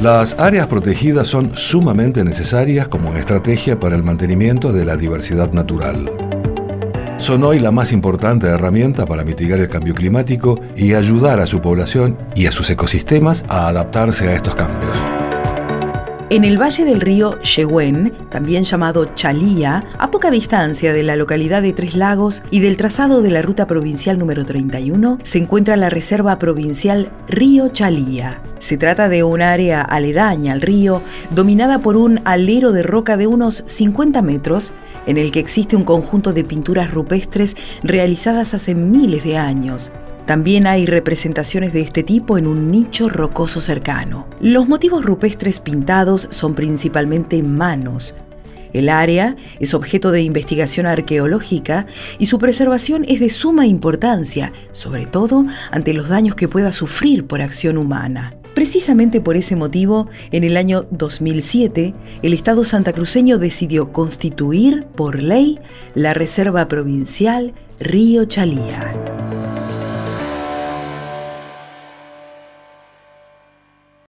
Las áreas protegidas son sumamente necesarias como estrategia para el mantenimiento de la diversidad natural. Son hoy la más importante herramienta para mitigar el cambio climático y ayudar a su población y a sus ecosistemas a adaptarse a estos cambios. En el valle del río Yehuen, también llamado Chalía, a poca distancia de la localidad de Tres Lagos y del trazado de la ruta provincial número 31, se encuentra la Reserva Provincial Río Chalía. Se trata de un área aledaña al río, dominada por un alero de roca de unos 50 metros, en el que existe un conjunto de pinturas rupestres realizadas hace miles de años. También hay representaciones de este tipo en un nicho rocoso cercano. Los motivos rupestres pintados son principalmente manos. El área es objeto de investigación arqueológica y su preservación es de suma importancia, sobre todo ante los daños que pueda sufrir por acción humana. Precisamente por ese motivo, en el año 2007, el Estado santacruceño decidió constituir por ley la Reserva Provincial Río Chalía.